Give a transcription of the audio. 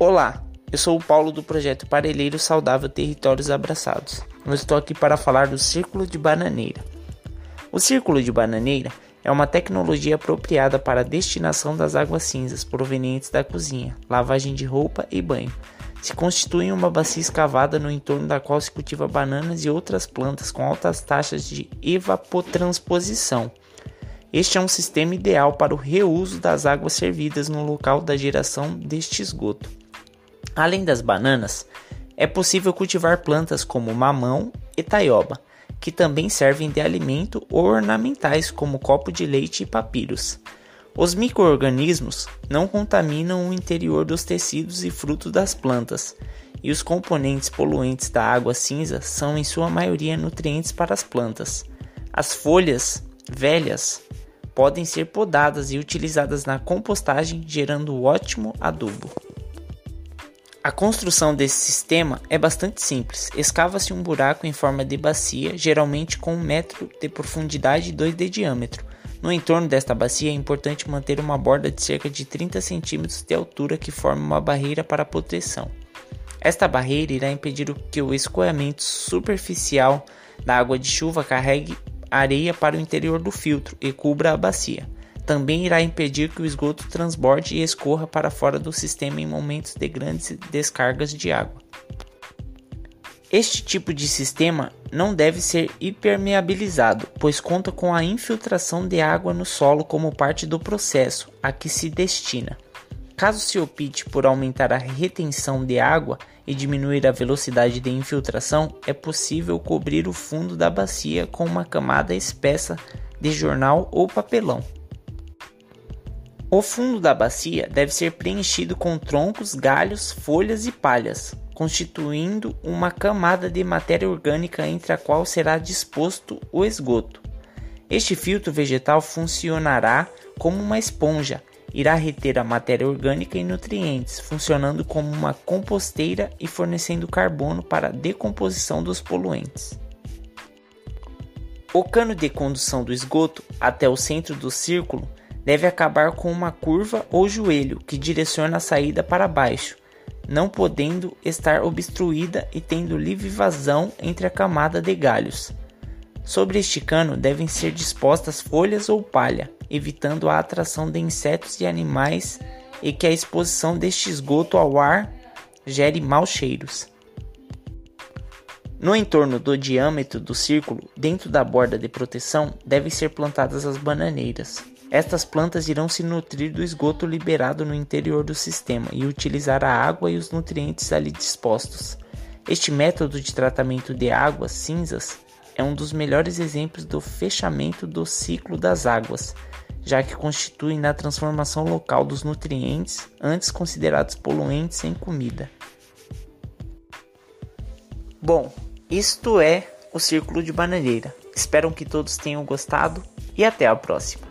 Olá, eu sou o Paulo do projeto Parelheiro Saudável Territórios Abraçados. Eu estou aqui para falar do Círculo de Bananeira. O Círculo de Bananeira é uma tecnologia apropriada para a destinação das águas cinzas provenientes da cozinha, lavagem de roupa e banho. Se constitui uma bacia escavada no entorno da qual se cultiva bananas e outras plantas com altas taxas de evapotranposição. Este é um sistema ideal para o reuso das águas servidas no local da geração deste esgoto. Além das bananas, é possível cultivar plantas como mamão e taioba, que também servem de alimento ou ornamentais como copo de leite e papiros. Os microorganismos não contaminam o interior dos tecidos e frutos das plantas, e os componentes poluentes da água cinza são em sua maioria nutrientes para as plantas. As folhas velhas podem ser podadas e utilizadas na compostagem, gerando ótimo adubo. A construção desse sistema é bastante simples. Escava-se um buraco em forma de bacia, geralmente com um metro de profundidade e 2 de diâmetro. No entorno desta bacia é importante manter uma borda de cerca de 30 centímetros de altura que forme uma barreira para proteção. Esta barreira irá impedir que o escoamento superficial da água de chuva carregue areia para o interior do filtro e cubra a bacia. Também irá impedir que o esgoto transborde e escorra para fora do sistema em momentos de grandes descargas de água. Este tipo de sistema não deve ser impermeabilizado, pois conta com a infiltração de água no solo como parte do processo a que se destina. Caso se opte por aumentar a retenção de água e diminuir a velocidade de infiltração, é possível cobrir o fundo da bacia com uma camada espessa de jornal ou papelão. O fundo da bacia deve ser preenchido com troncos, galhos, folhas e palhas, constituindo uma camada de matéria orgânica entre a qual será disposto o esgoto. Este filtro vegetal funcionará como uma esponja, irá reter a matéria orgânica e nutrientes, funcionando como uma composteira e fornecendo carbono para a decomposição dos poluentes. O cano de condução do esgoto até o centro do círculo deve acabar com uma curva ou joelho que direciona a saída para baixo, não podendo estar obstruída e tendo livre vazão entre a camada de galhos. Sobre este cano devem ser dispostas folhas ou palha, evitando a atração de insetos e animais e que a exposição deste esgoto ao ar gere maus cheiros. No entorno do diâmetro do círculo, dentro da borda de proteção, devem ser plantadas as bananeiras. Estas plantas irão se nutrir do esgoto liberado no interior do sistema e utilizar a água e os nutrientes ali dispostos. Este método de tratamento de águas cinzas é um dos melhores exemplos do fechamento do ciclo das águas, já que constitui na transformação local dos nutrientes antes considerados poluentes em comida. Bom, isto é o Círculo de Bananeira. Espero que todos tenham gostado e até a próxima.